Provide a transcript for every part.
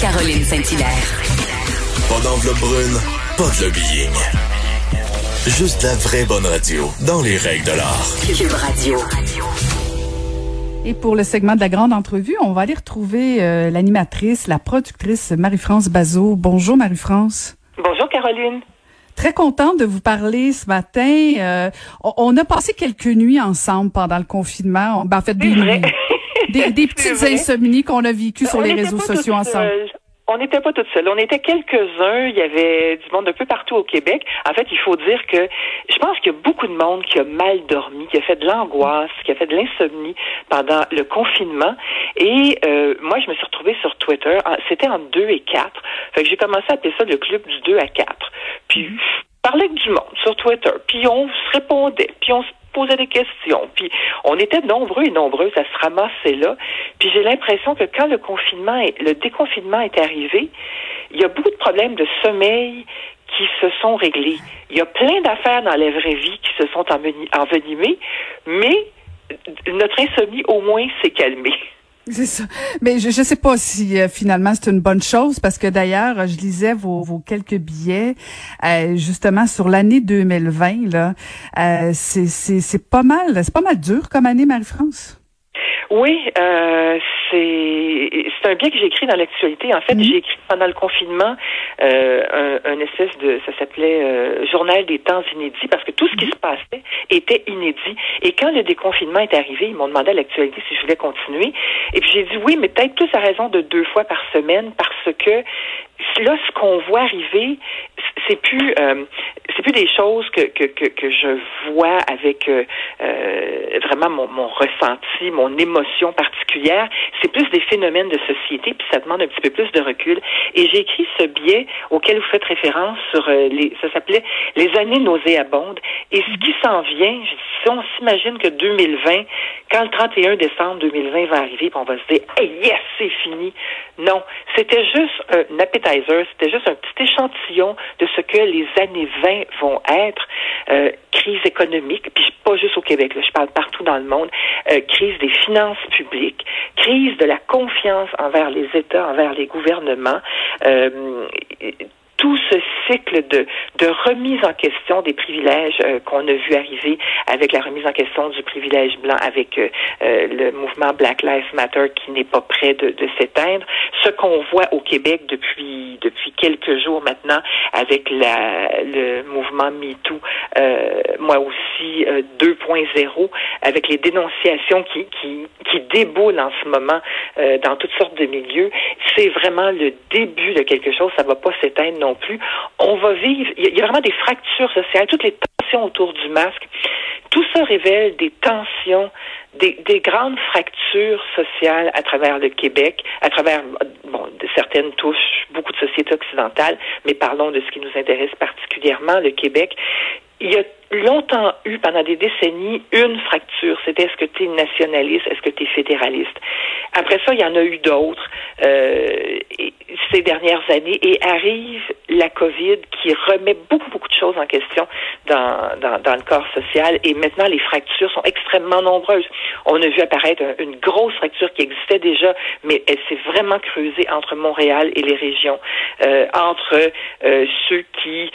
Caroline Saint-Hilaire. Pas d'enveloppe brune, pas de lobbying. Juste la vraie bonne radio, dans les règles de l'art. Cube Radio. Et pour le segment de la grande entrevue, on va aller retrouver euh, l'animatrice, la productrice Marie-France Bazot. Bonjour Marie-France. Bonjour Caroline. Très contente de vous parler ce matin. Euh, on, a passé quelques nuits ensemble pendant le confinement. Ben, en fait, des, nuits. des, petites insomnies qu'on a vécues sur On les réseaux sociaux ensemble. On n'était pas toutes seules. On était quelques-uns. Il y avait du monde un peu partout au Québec. En fait, il faut dire que je pense qu'il y a beaucoup de monde qui a mal dormi, qui a fait de l'angoisse, qui a fait de l'insomnie pendant le confinement. Et euh, moi, je me suis retrouvée sur Twitter. En- C'était en 2 et 4. Fait que j'ai commencé à appeler ça le club du 2 à 4. Puis, je parlais avec du monde sur Twitter. Puis, on se répondait. Puis, on se posait des questions. Puis, on était nombreux et nombreuses à se ramasser là. Puis, j'ai l'impression que quand le confinement, le déconfinement est arrivé, il y a beaucoup de problèmes de sommeil qui se sont réglés. Il y a plein d'affaires dans la vraie vie qui se sont enveni- envenimées, mais notre insomnie, au moins, s'est calmée. C'est ça. Mais je ne sais pas si euh, finalement c'est une bonne chose parce que d'ailleurs, je lisais vos, vos quelques billets euh, justement sur l'année 2020. Là, euh, c'est pas mal, c'est pas mal dur comme année, Marie-France. Oui, c'est c'est un bien que j'ai écrit dans l'actualité. En fait, Mhm. j'ai écrit pendant le confinement euh, un, un espèce de ça s'appelait euh, journal des temps inédits parce que tout ce qui se passait était inédit. Et quand le déconfinement est arrivé, ils m'ont demandé à l'actualité si je voulais continuer. Et puis j'ai dit oui, mais peut-être plus à raison de deux fois par semaine parce que là, ce qu'on voit arriver, c'est plus euh, c'est plus des choses que, que, que, que je vois avec euh, euh, vraiment mon, mon ressenti, mon émotion particulière. C'est plus des phénomènes de société, puis ça demande un petit peu plus de recul. Et j'ai écrit ce biais auquel vous faites référence sur euh, les ça s'appelait les années nauséabondes. Et ce qui s'en vient, si on s'imagine que 2020, quand le 31 décembre 2020 va arriver, on va se dire hey, yes, c'est fini. Non, c'était juste un appetizer, c'était juste un petit échantillon de ce que les années 20 vont être. Euh, crise économique, puis pas juste au Québec, là, je parle partout dans le monde, euh, crise des finances publiques, crise de la confiance envers les États, envers les gouvernements. Euh, tout ce cycle de, de remise en question des privilèges euh, qu'on a vu arriver avec la remise en question du privilège blanc, avec euh, euh, le mouvement Black Lives Matter qui n'est pas prêt de, s'éteindre. Ce qu'on voit au Québec depuis depuis quelques jours maintenant avec le mouvement MeToo, moi aussi euh, 2.0, avec les dénonciations qui, qui, qui déboulent en ce moment dans toutes sortes de milieux, c'est vraiment le début de quelque chose. Ça va pas s'éteindre non plus. On va vivre. Il y a- vraiment des fractures sociales, toutes les tensions autour du masque. Tout ça révèle des tensions, des, des grandes fractures sociales à travers le Québec, à travers, bon, certaines touchent beaucoup de sociétés occidentales, mais parlons de ce qui nous intéresse particulièrement, le Québec. Il y a longtemps eu, pendant des décennies, une fracture. C'était est-ce que tu es nationaliste, est-ce que tu es fédéraliste? Après ça, il y en a eu d'autres euh, ces dernières années et arrive la COVID qui remet beaucoup, beaucoup de choses en question dans, dans, le corps social et maintenant les fractures sont extrêmement nombreuses. On a vu apparaître un- une grosse fracture qui existait déjà, mais elle s'est vraiment creusée entre Montréal et les régions, euh, entre euh, ceux qui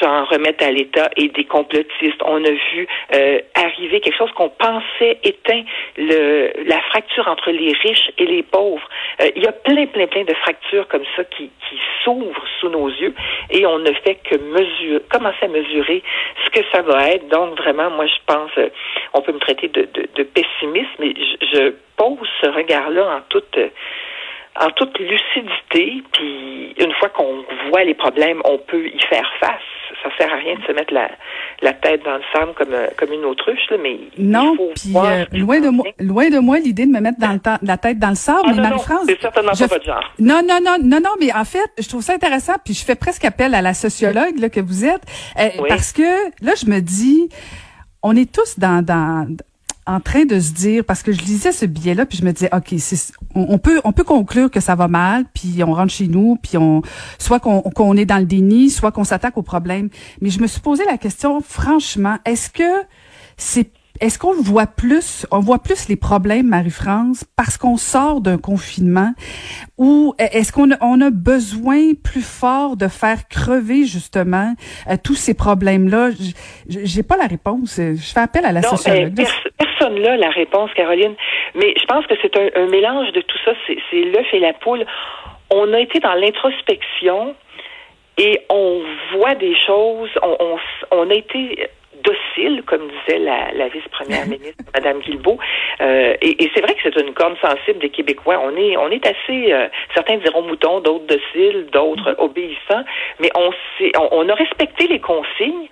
s'en remettent à l'État et des complotistes. On a vu euh, arriver quelque chose qu'on pensait éteint, le, la fracture entre les riches et les pauvres. Euh, il y a plein, plein, plein de fractures comme ça qui, qui s'ouvrent sous nos yeux et on ne fait que mesurer, commencer à mesurer ce que ça va être. Donc, vraiment, moi, je pense, euh, on peut me traiter de, de, de pessimiste, mais je, je pose ce regard-là en toute... euh, en toute lucidité, puis une fois qu'on voit les problèmes, on peut y faire face. Ça sert à rien de se mettre la, la tête dans le sable comme, euh, comme une autruche, là, mais non, puis euh, loin de moi, loin de moi l'idée de me mettre dans le la tête dans le sable. Ah, mais Marie-France, c'est certainement pas votre genre. Non, non, non, non, non, mais en fait, je trouve ça intéressant, puis je fais presque appel à la sociologue là, que vous êtes, euh, parce que là, je me dis, on est tous dans, dans en train de se dire parce que je lisais ce billet-là puis je me disais ok c'est on, peut on peut conclure que ça va mal puis on rentre chez nous puis on soit qu'on qu'on est dans le déni soit qu'on s'attaque au problème. Mais je me suis posé la question franchement est-ce que c'est est-ce qu'on voit plus, on voit plus les problèmes, Marie-France, parce qu'on sort d'un confinement, ou est-ce qu'on a, on a besoin plus fort de faire crever justement euh, tous ces problèmes-là? J'ai pas la réponse. Je fais appel à la sociologue. personne là la réponse, Caroline. Mais je pense que c'est un, mélange de tout ça. C'est l'œuf et la poule. On a été dans l'introspection et on voit des choses. On, on, on a été docile, comme disait la, la vice-première ministre, Madame Guilbeault. Euh, et, et c'est vrai que c'est une corne sensible des Québécois. On est, on est assez, euh, certains diront moutons, d'autres dociles, d'autres obéissants, mais on, on, on a respecté les consignes.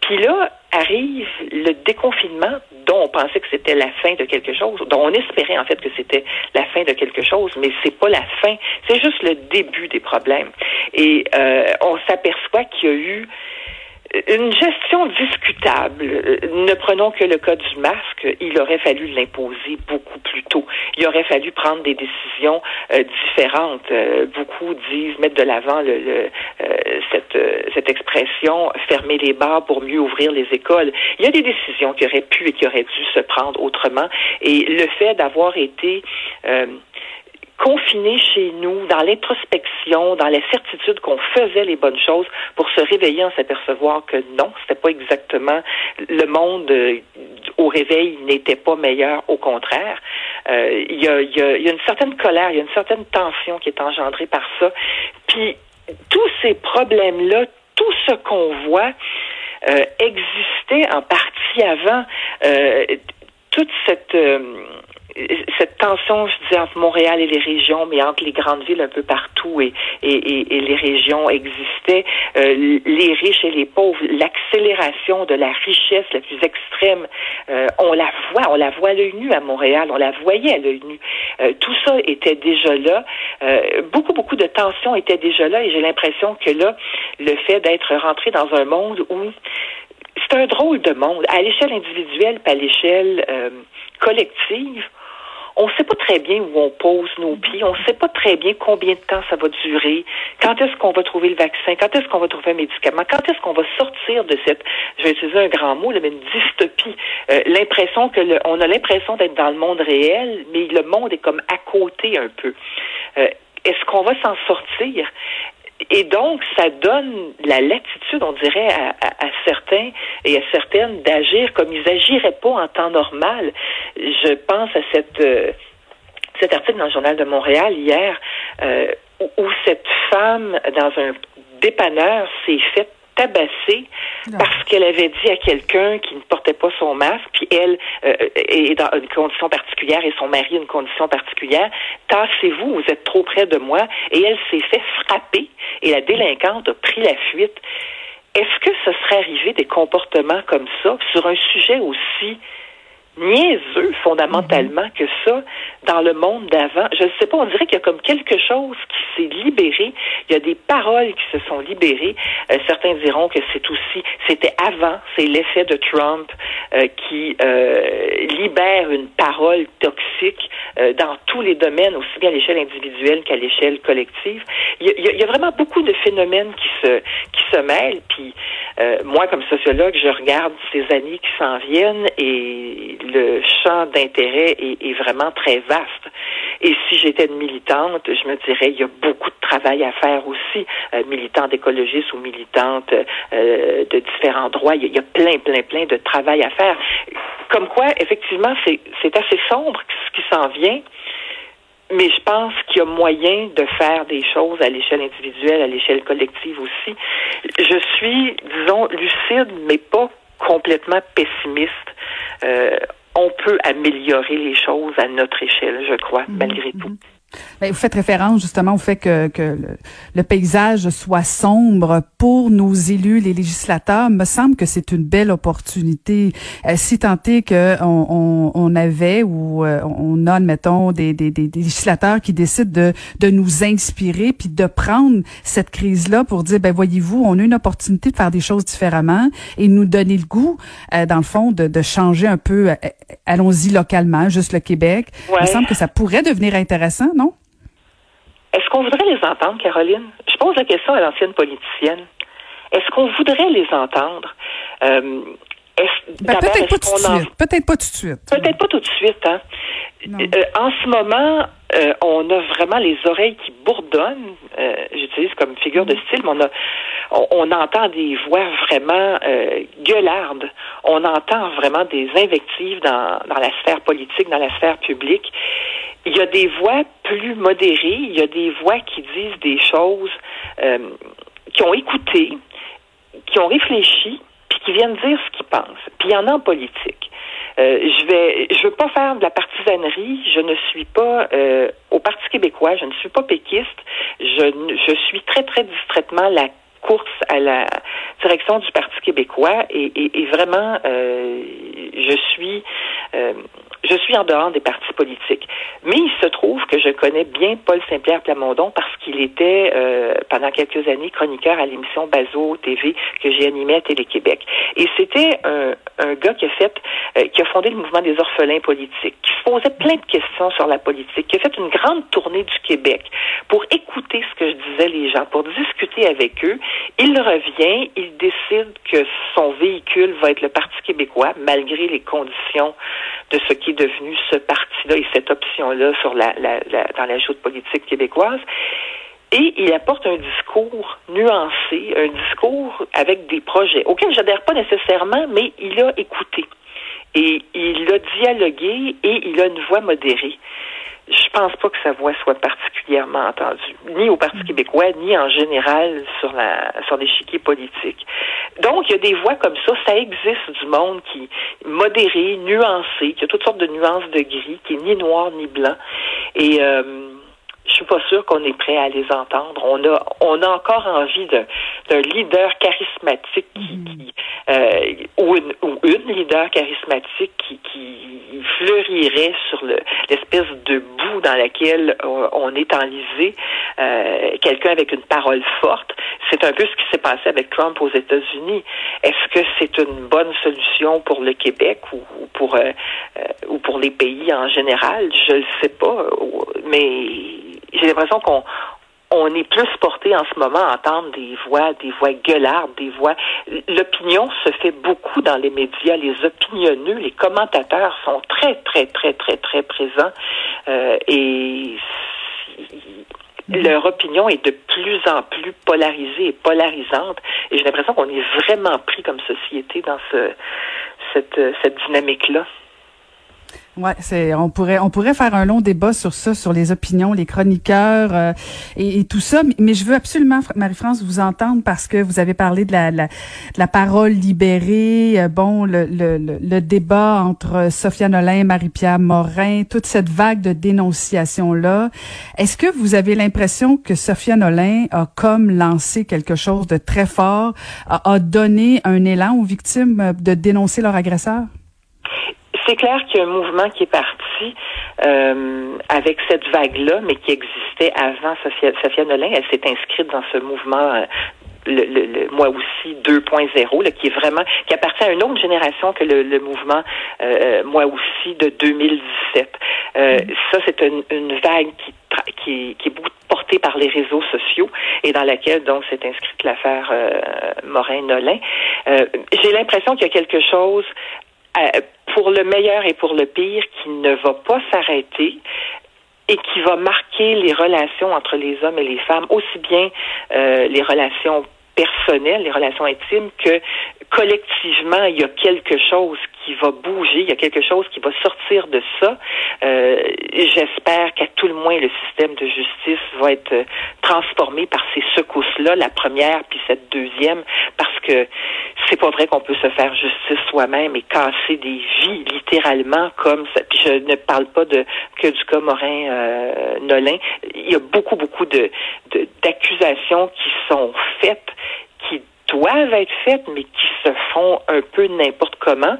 Puis là, arrive le déconfinement dont on pensait que c'était la fin de quelque chose, dont on espérait en fait que c'était la fin de quelque chose, mais c'est pas la fin, c'est juste le début des problèmes. Et euh, on s'aperçoit qu'il y a eu une gestion discutable. Euh, ne prenons que le cas du masque. Il aurait fallu l'imposer beaucoup plus tôt. Il aurait fallu prendre des décisions euh, différentes. Euh, beaucoup disent mettre de l'avant le, cette, cette expression fermer les bars pour mieux ouvrir les écoles. Il y a des décisions qui auraient pu et qui auraient dû se prendre autrement. Et le fait d'avoir été confinés chez nous, dans l'introspection, dans la certitude qu'on faisait les bonnes choses, pour se réveiller en s'apercevoir que non, c'était pas exactement le monde euh, au réveil n'était pas meilleur, au contraire. Euh, il y, a, y, a, y, a, une certaine colère, il y a une certaine tension qui est engendrée par ça. Puis tous ces problèmes-là, tout ce qu'on voit euh, existait en partie avant. Euh, toute cette cette tension, je disais, entre Montréal et les régions, mais entre les grandes villes un peu partout et, et, et, les régions existait, euh, les riches et les pauvres, l'accélération de la richesse la plus extrême, euh, on la voit, on la voit à l'œil nu à Montréal, on la voyait à l'œil nu. Euh, tout ça était déjà là. beaucoup, beaucoup de tensions étaient déjà là et j'ai l'impression que là, le fait d'être rentré dans un monde où c'est un drôle de monde, à l'échelle individuelle, pas à l'échelle collective, on ne sait pas très bien où on pose nos pieds, on ne sait pas très bien combien de temps ça va durer, quand est-ce qu'on va trouver le vaccin, quand est-ce qu'on va trouver un médicament, quand est-ce qu'on va sortir de cette, je vais utiliser un grand mot, mais une dystopie, euh, l'impression que le, on a l'impression d'être dans le monde réel, mais le monde est comme à côté un peu. Euh, est-ce qu'on va s'en sortir? Et donc, ça donne la latitude, on dirait, à, certains et à certaines d'agir comme ils agiraient pas en temps normal. Je pense à cette euh, cet article dans le journal de Montréal hier euh, où, cette femme dans un dépanneur s'est faite tabasser parce qu'elle avait dit à quelqu'un qui ne portait pas son masque, puis elle euh, est dans une condition particulière et son mari une condition particulière, tassez-vous, vous êtes trop près de moi. Et elle s'est fait frapper et la délinquante a pris la fuite. Est-ce que ce serait arrivé des comportements comme ça sur un sujet aussi niaiseux fondamentalement que ça dans le monde d'avant. Je ne sais pas, on dirait qu'il y a comme quelque chose qui s'est libéré. Il y a des paroles qui se sont libérées. Euh, certains diront que c'est aussi, c'était avant, c'est l'effet de Trump euh, qui euh, libère une parole toxique dans tous les domaines, aussi bien à l'échelle individuelle qu'à l'échelle collective. Il y, a, il y, a, vraiment beaucoup de phénomènes qui se qui se mêlent. Puis moi, comme sociologue, je regarde ces années qui s'en viennent et le champ d'intérêt est, vraiment très vaste. Et si j'étais une militante, je me dirais, il y a beaucoup de travail à faire aussi, euh, militante écologiste ou militante euh, de différents droits. Il y, a, plein, plein, plein de travail à faire. Comme quoi, effectivement, c'est assez sombre ce qui s'en vient. Mais je pense qu'il y a moyen de faire des choses à l'échelle individuelle, à l'échelle collective aussi. Je suis, disons, lucide, mais pas complètement pessimiste. Euh, on peut améliorer les choses à notre échelle, je crois, mhm, malgré tout. Ben, vous faites référence justement au fait que, que le, paysage soit sombre pour nos élus, les législateurs. me semble que c'est une belle opportunité. Euh, si tant est qu'on on, on, avait ou euh, on a, admettons, des, des, des, législateurs qui décident de, de nous inspirer puis de prendre cette crise-là pour dire, ben voyez-vous, on a une opportunité de faire des choses différemment et nous donner le goût, euh, dans le fond, de, de changer un peu. Allons-y localement, juste le Québec. Il me semble que ça pourrait devenir intéressant, non? Est-ce qu'on voudrait les entendre, Caroline? Je pose la question à l'ancienne politicienne. Est-ce qu'on voudrait les entendre? Euh, ben, peut-être pas, tout de suite. Peut-être pas tout de suite. Peut-être pas tout de suite. Hein? Euh, en ce moment, euh, on a vraiment les oreilles qui bourdonnent. Euh, j'utilise comme figure de style, mais on, a, on, entend des voix vraiment gueulardes. On entend vraiment des invectives dans, dans la sphère politique, dans la sphère publique. Il y a des voix plus modérées, il y a des voix qui disent des choses, qui ont écouté, qui ont réfléchi, puis qui viennent dire ce qu'ils pensent. Puis il y en a en politique. Euh, je vais, je veux pas faire de la partisanerie. Je ne suis pas euh, au Parti québécois. Je ne suis pas péquiste. Je, je suis très très distraitement la course à la direction du Parti québécois et, et, vraiment euh, je suis euh, je suis en dehors des partis politiques. Mais il se trouve que je connais bien Paul Saint-Pierre Plamondon parce qu'il était euh, pendant quelques années chroniqueur à l'émission Bazo TV que j'ai animée à Télé-Québec. Et c'était un, un, gars qui a fait, euh, qui a fondé le mouvement des orphelins politiques, qui se posait plein de questions sur la politique, qui a fait une grande tournée du Québec pour écouter ce que je disais les gens, pour discuter avec eux. Il revient, il décide que son véhicule va être le Parti québécois, malgré les conditions de ce qui est devenu ce parti-là et cette option-là sur la, la, la, dans la joute politique québécoise. Et il apporte un discours nuancé, un discours avec des projets auxquels j'adhère pas nécessairement, mais il a écouté. Et il a dialogué et il a une voix modérée je pense pas que sa voix soit particulièrement entendue, ni au Parti québécois, ni en général sur la sur l'échiquier politique. Donc, il y a des voix comme ça, ça existe du monde qui modéré, nuancé, qui a toutes sortes de nuances de gris, qui est ni noir ni blanc. Et euh, suis pas sûre qu'on est prêt à les entendre. On a, on a encore envie d'un leader charismatique qui, mm. euh, ou, une, ou une leader charismatique qui, qui fleurirait sur l'espèce de boue dans laquelle on, est enlisé. Euh, Quelqu'un avec une parole forte. C'est un peu ce qui s'est passé avec Trump aux États-Unis. Est-ce que c'est une bonne solution pour le Québec ou, pour euh, euh, ou pour les pays en général? Je ne sais pas, mais j'ai l'impression qu'on on est plus porté en ce moment à entendre des voix, des voix gueulardes, des voix. L'opinion se fait beaucoup dans les médias. Les opinionneux, les commentateurs sont très, très, très, très, très présents euh, et leur opinion est de plus en plus polarisée et polarisante. Et j'ai l'impression qu'on est vraiment pris comme société dans ce, cette, cette dynamique-là. Ouais, c'est on pourrait on pourrait faire un long débat sur ça, sur les opinions, les chroniqueurs euh, et, tout ça. Mais, je veux absolument, Marie-France, vous entendre parce que vous avez parlé de la, la, de la parole libérée. Euh, bon, le, le, le, débat entre Sophia Nolin, Marie-Pierre Morin, toute cette vague de dénonciation là. Est-ce que vous avez l'impression que Sophia Nolin a comme lancé quelque chose de très fort, a, a donné un élan aux victimes de dénoncer leur agresseur? C'est clair qu'il y a un mouvement qui est parti euh, avec cette vague-là, mais qui existait avant Sophia, Sophia Nolin. Elle s'est inscrite dans ce mouvement euh, le, le, moi aussi 2.0 qui est vraiment qui appartient à une autre génération que le, mouvement euh, moi aussi de 2017. Euh, mm. Ça c'est une, une, vague qui, qui, qui est beaucoup portée par les réseaux sociaux et dans laquelle donc s'est inscrite l'affaire euh, Morin-Nolin. Euh, j'ai l'impression qu'il y a quelque chose euh, pour le meilleur et pour le pire qui ne va pas s'arrêter et qui va marquer les relations entre les hommes et les femmes, aussi bien euh, les relations personnelles, les relations intimes, que collectivement, il y a quelque chose qui va bouger, il y a quelque chose qui va sortir de ça. Euh, J'espère qu'à tout le moins, le système de justice va être transformé par ces secousses-là, la première puis cette deuxième, parce que c'est pas vrai qu'on peut se faire justice soi-même et casser des vies littéralement comme ça. Puis je ne parle pas de que du cas Morin euh. Il y a beaucoup beaucoup de d'accusations qui sont faites qui doivent être faites, mais qui se font un peu n'importe comment.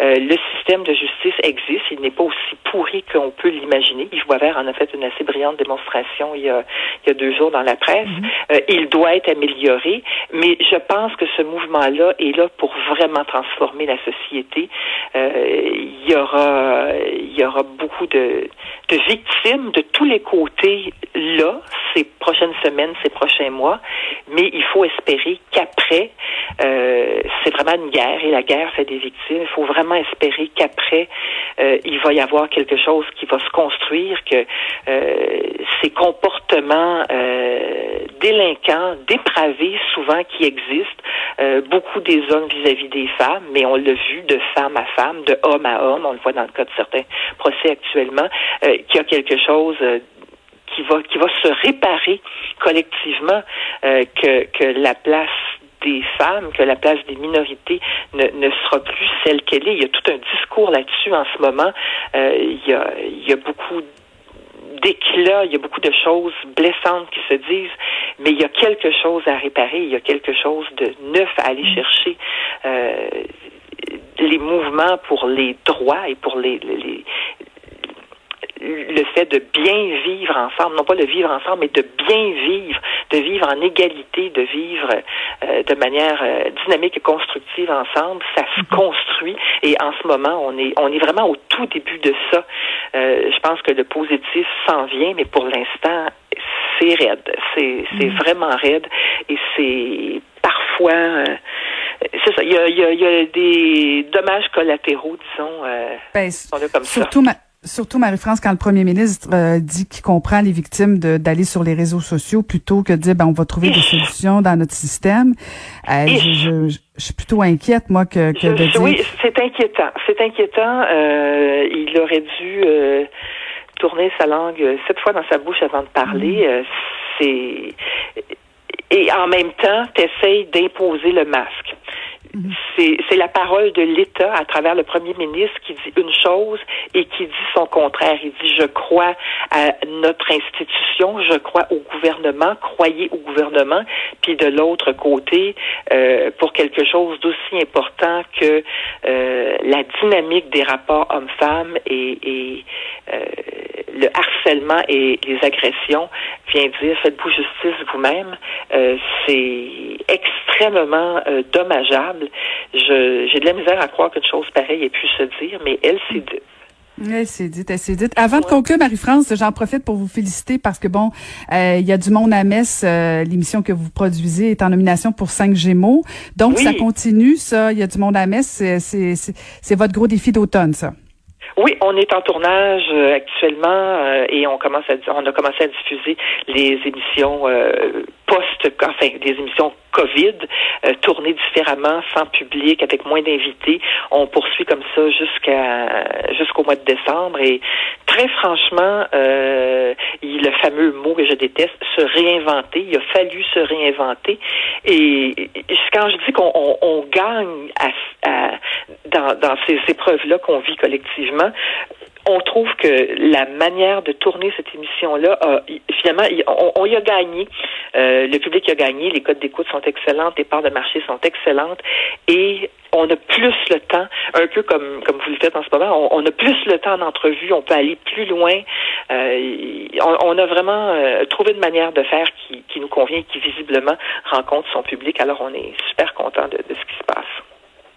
Euh, le système de justice existe, il n'est pas aussi pourri qu'on peut l'imaginer. Yves Boisvert en a fait une assez brillante démonstration il y a, il y a deux jours dans la presse. Mhm. euh, il doit être amélioré, mais je pense que ce mouvement-là est là pour vraiment transformer la société. Euh, il y aura, il y aura beaucoup de, de victimes de tous les côtés là, ces prochaines semaines, ces prochains mois, mais il faut espérer qu'après, euh, c'est vraiment une guerre et la guerre fait des victimes. Il faut vraiment espérer qu'après, euh, il va y avoir quelque chose qui va se construire, que euh, ces comportements délinquants, dépravés souvent qui existent, beaucoup des hommes vis-à-vis des femmes, mais on l'a vu de femme à femme, de homme à homme, on le voit dans le cas de certains procès actuellement, qu'il y a quelque chose qui va qui va se réparer collectivement, que, que la place des femmes, que la place des minorités ne, ne sera plus celle qu'elle est. Il y a tout un discours là-dessus en ce moment. Euh, il, y a, il y a beaucoup d'éclats, il y a beaucoup de choses blessantes qui se disent, mais il y a quelque chose à réparer, il y a quelque chose de neuf à aller chercher. Euh, les mouvements pour les droits et pour les, les, le fait de bien vivre ensemble, non pas de vivre ensemble, mais de bien vivre, de vivre en égalité, de vivre euh, de manière euh, dynamique et constructive ensemble, ça se mhm. construit. Et en ce moment, on est on est vraiment au tout début de ça. Euh, je pense que le positif s'en vient, mais pour l'instant, c'est raide. C'est c'est mhm. vraiment raide et c'est parfois c'est ça. Il y a, il y, a, des dommages collatéraux, disons. Ben, comme surtout ça. Surtout, Marie-France, quand le premier ministre euh, dit qu'il comprend les victimes d'aller sur les réseaux sociaux plutôt que de dire ben, on va trouver des solutions dans notre système, euh, je, je, suis plutôt inquiète, moi, que, que de dire... Oui, c'est inquiétant. C'est inquiétant. Euh, il aurait dû tourner sa langue sept fois dans sa bouche avant de parler. Mm. c'est Et en même temps, tu d'imposer le masque. C'est la parole de l'État à travers le premier ministre qui dit une chose et qui dit son contraire. Il dit je crois à notre institution, je crois au gouvernement, croyez au gouvernement. Puis de l'autre côté, euh, pour quelque chose d'aussi important que euh, la dynamique des rapports hommes-femmes et, et euh, le harcèlement et les agressions, vient dire faites-vous justice vous-même. C'est extrêmement euh, dommageable. j'ai de la misère à croire qu'une chose pareille ait pu se dire, mais elle s'est dite. Elle s'est dite, elle s'est dite. Avant de conclure, Marie-France, j'en profite pour vous féliciter parce que bon, euh, il y a du monde à Metz. Euh, l'émission que vous produisez est en nomination pour cinq Gémeaux. Donc, ça continue, ça. Il y a du monde à Metz. C'est votre gros défi d'automne, ça. Oui, on est en tournage euh, actuellement euh, et on commence à on a commencé à diffuser les émissions euh, post enfin des émissions Covid tournées différemment sans public avec moins d'invités. On poursuit comme ça jusqu'à jusqu'au mois de décembre. Et très franchement il, le fameux mot que je déteste se réinventer, il a fallu se réinventer. Et quand je dis qu'on on, gagne à, dans, dans ces épreuves là qu'on vit collectivement on trouve que la manière de tourner cette émission-là, finalement, on, y a gagné. Euh, le public a gagné, les codes d'écoute sont excellentes, les parts de marché sont excellentes, et on a plus le temps, un peu comme comme vous le faites en ce moment, on, a plus le temps d'entrevue, on peut aller plus loin. Euh, on, a vraiment euh, trouvé une manière de faire qui, qui nous convient, qui visiblement rencontre son public. Alors on est super content de ce qui se passe.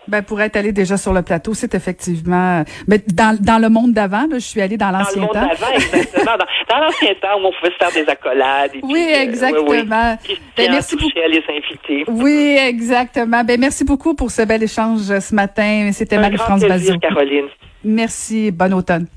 Ben, pour être allé déjà sur le plateau, c'est effectivement. Mais dans, dans le monde d'avant, je suis allée dans l'ancien temps. Dans le monde d'avant, exactement. dans, l'ancien temps où on pouvait se faire des accolades. Et oui, euh, exactement. oui, ben, merci beaucoup. Les. Oui, exactement. Ben, merci beaucoup pour ce bel échange ce matin. C'était Marie-France Bazou. Caroline. Merci. Bon automne.